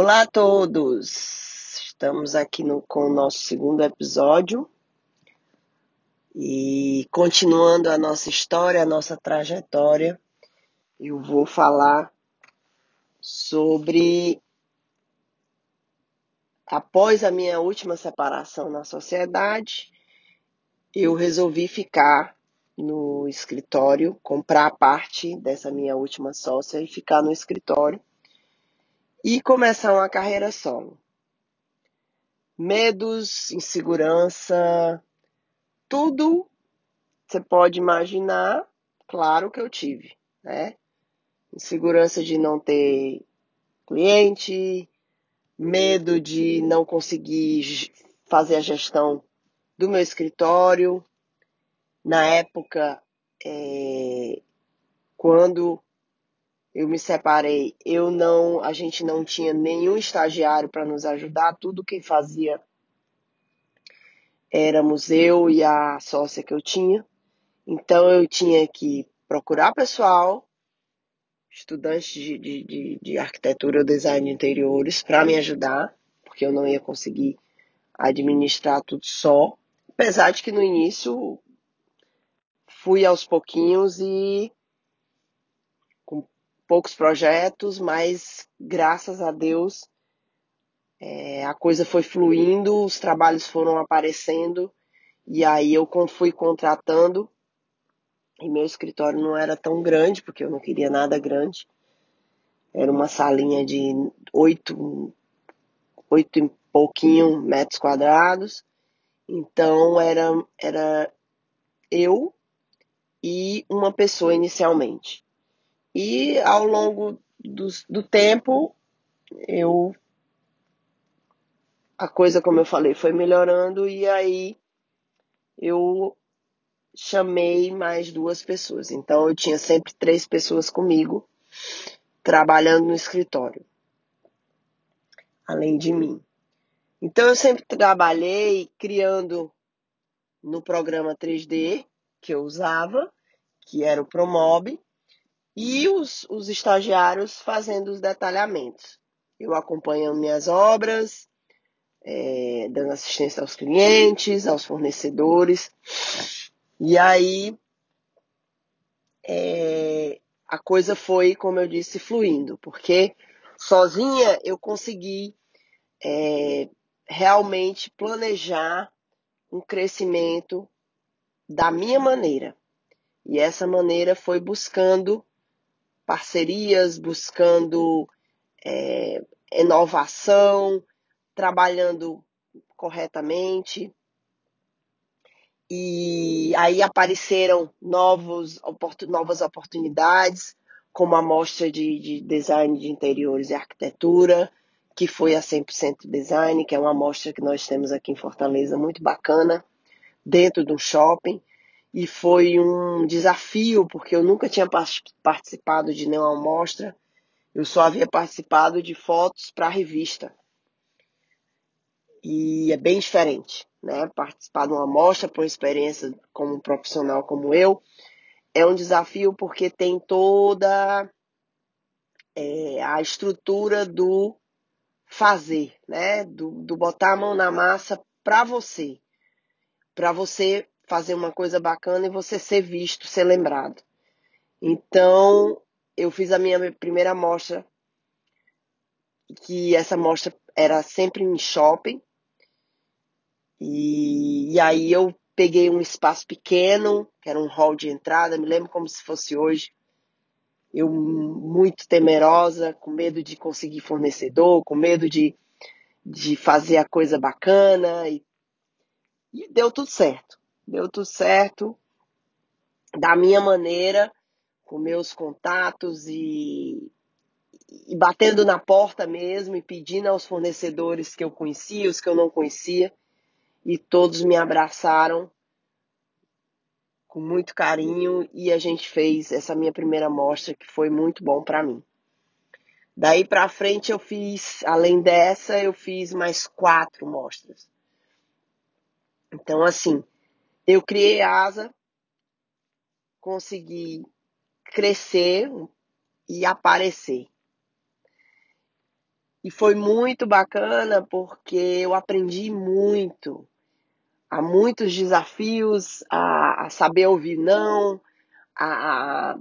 Olá a todos! Estamos aqui no, com o nosso segundo episódio e continuando a nossa história, a nossa trajetória, eu vou falar sobre após a minha última separação na sociedade, eu resolvi ficar no escritório, comprar parte dessa minha última sócia e ficar no escritório e começar uma carreira solo. Medos, insegurança, tudo você pode imaginar, claro que eu tive, né? Insegurança de não ter cliente, medo de não conseguir fazer a gestão do meu escritório. Na época, é, quando eu me separei, eu não, a gente não tinha nenhum estagiário para nos ajudar, tudo quem fazia éramos eu e a sócia que eu tinha. Então eu tinha que procurar pessoal, estudantes de, de, de, de arquitetura ou design de interiores, para me ajudar, porque eu não ia conseguir administrar tudo só. Apesar de que no início fui aos pouquinhos e poucos projetos, mas graças a Deus é, a coisa foi fluindo, os trabalhos foram aparecendo e aí eu fui contratando e meu escritório não era tão grande porque eu não queria nada grande. Era uma salinha de oito, oito e pouquinho metros quadrados. Então era, era eu e uma pessoa inicialmente. E ao longo do, do tempo, eu a coisa, como eu falei, foi melhorando e aí eu chamei mais duas pessoas. Então eu tinha sempre três pessoas comigo trabalhando no escritório, além de mim. Então eu sempre trabalhei criando no programa 3D que eu usava, que era o Promob, e os, os estagiários fazendo os detalhamentos. Eu acompanhando minhas obras, é, dando assistência aos clientes, aos fornecedores. E aí é, a coisa foi, como eu disse, fluindo, porque sozinha eu consegui é, realmente planejar um crescimento da minha maneira. E essa maneira foi buscando parcerias, buscando é, inovação, trabalhando corretamente. E aí apareceram novos, novas oportunidades, como a mostra de, de design de interiores e arquitetura, que foi a 100% Design, que é uma mostra que nós temos aqui em Fortaleza, muito bacana, dentro de um shopping e foi um desafio, porque eu nunca tinha participado de nenhuma amostra, eu só havia participado de fotos para a revista. E é bem diferente, né? Participar de uma amostra por experiência como um profissional como eu é um desafio porque tem toda é, a estrutura do fazer, né? Do, do botar a mão na massa para você, para você fazer uma coisa bacana e você ser visto, ser lembrado. Então, eu fiz a minha primeira mostra, que essa mostra era sempre em shopping. E, e aí eu peguei um espaço pequeno, que era um hall de entrada, me lembro como se fosse hoje. Eu muito temerosa, com medo de conseguir fornecedor, com medo de, de fazer a coisa bacana. E, e deu tudo certo deu tudo certo da minha maneira, com meus contatos e, e batendo na porta mesmo e pedindo aos fornecedores que eu conhecia, os que eu não conhecia, e todos me abraçaram com muito carinho e a gente fez essa minha primeira mostra que foi muito bom para mim. Daí para frente eu fiz, além dessa, eu fiz mais quatro mostras. Então assim, eu criei asa, consegui crescer e aparecer. E foi muito bacana porque eu aprendi muito. Há muitos desafios a, a saber ouvir não, a,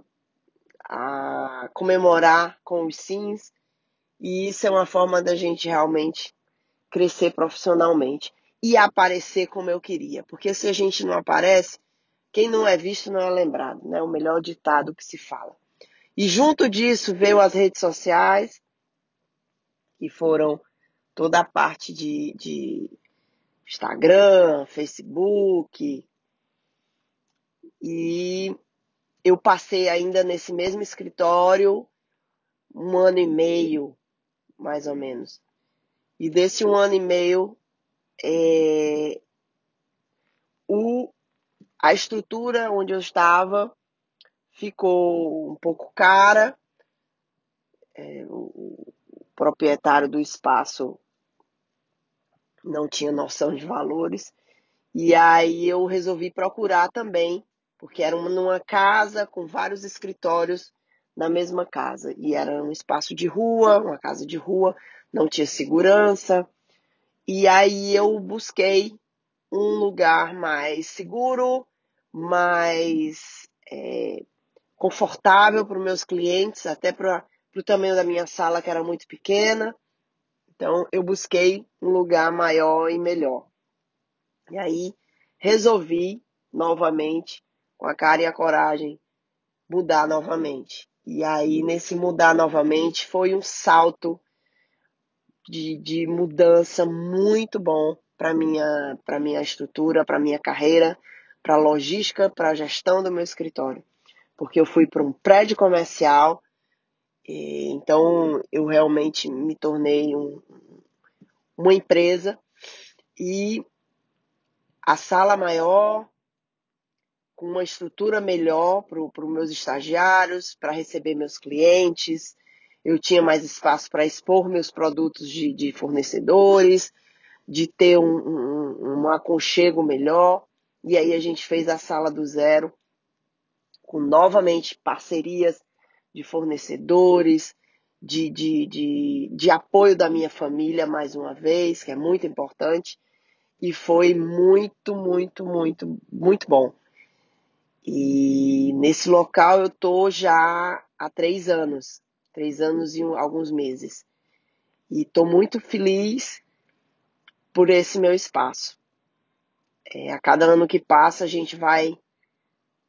a, a comemorar com os sims. E isso é uma forma da gente realmente crescer profissionalmente e aparecer como eu queria. Porque se a gente não aparece, quem não é visto não é lembrado, né? O melhor ditado que se fala. E junto disso veio as redes sociais, que foram toda a parte de, de Instagram, Facebook. E eu passei ainda nesse mesmo escritório um ano e meio, mais ou menos. E desse um ano e meio, é, o, a estrutura onde eu estava ficou um pouco cara. É, o, o proprietário do espaço não tinha noção de valores. E aí eu resolvi procurar também, porque era uma, numa casa com vários escritórios na mesma casa. E era um espaço de rua, uma casa de rua, não tinha segurança. E aí eu busquei um lugar mais seguro, mais é, confortável para os meus clientes, até para o tamanho da minha sala, que era muito pequena. Então, eu busquei um lugar maior e melhor. E aí, resolvi novamente, com a cara e a coragem, mudar novamente. E aí, nesse mudar novamente, foi um salto de, de mudança muito bom para minha para minha estrutura, para minha carreira, para logística, para a gestão do meu escritório, porque eu fui para um prédio comercial, e, então eu realmente me tornei um, uma empresa e a sala maior com uma estrutura melhor para os meus estagiários, para receber meus clientes. Eu tinha mais espaço para expor meus produtos de, de fornecedores, de ter um, um, um aconchego melhor. E aí a gente fez a sala do zero, com novamente parcerias de fornecedores, de, de, de, de apoio da minha família, mais uma vez, que é muito importante. E foi muito, muito, muito, muito bom. E nesse local eu tô já há três anos, três anos e alguns meses. E estou muito feliz por esse meu espaço. É, a cada ano que passa a gente vai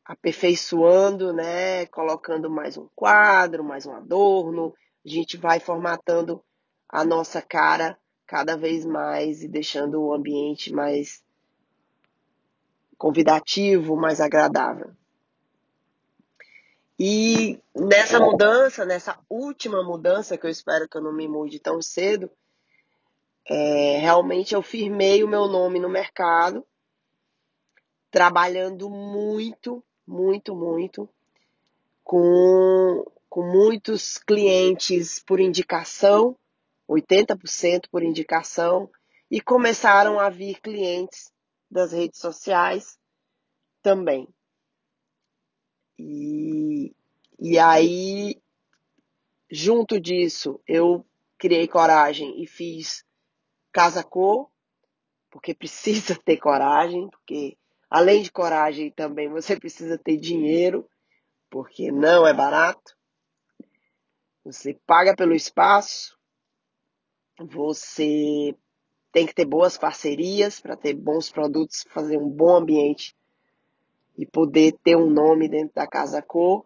aperfeiçoando, né, colocando mais um quadro, mais um adorno, a gente vai formatando a nossa cara cada vez mais e deixando o ambiente mais convidativo, mais agradável. E nessa mudança, nessa última mudança, que eu espero que eu não me mude tão cedo, é, realmente eu firmei o meu nome no mercado, trabalhando muito, muito, muito, com, com muitos clientes por indicação, 80% por indicação, e começaram a vir clientes das redes sociais também. E, e aí, junto disso, eu criei coragem e fiz Casa Cor, porque precisa ter coragem, porque além de coragem também você precisa ter dinheiro, porque não é barato. Você paga pelo espaço, você tem que ter boas parcerias para ter bons produtos, fazer um bom ambiente e poder ter um nome dentro da Casa Cor.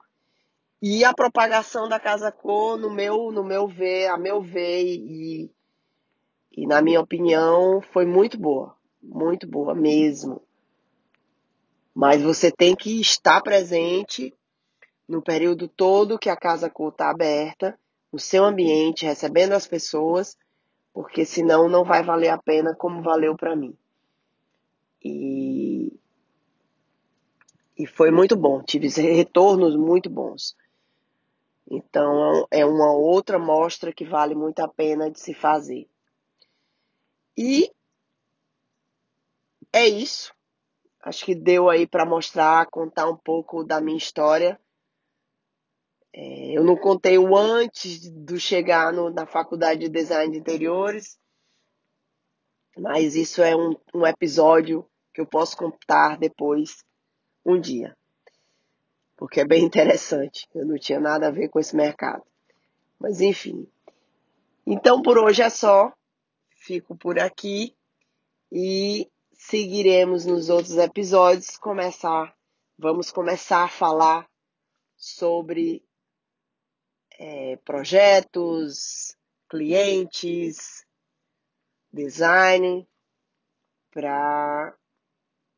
E a propagação da Casa Cor, no meu, no meu ver, a meu ver e, e na minha opinião, foi muito boa. Muito boa mesmo. Mas você tem que estar presente no período todo que a Casa Cor está aberta, no seu ambiente, recebendo as pessoas porque senão não vai valer a pena como valeu para mim. E, e foi muito bom, tive retornos muito bons. Então é uma outra mostra que vale muito a pena de se fazer. E é isso. Acho que deu aí para mostrar, contar um pouco da minha história. É, eu não contei o antes do chegar no, na faculdade de design de interiores, mas isso é um, um episódio que eu posso contar depois, um dia. Porque é bem interessante. Eu não tinha nada a ver com esse mercado. Mas enfim. Então por hoje é só. Fico por aqui e seguiremos nos outros episódios. Começar, vamos começar a falar sobre é, projetos, clientes, design, para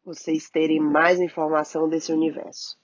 vocês terem mais informação desse universo.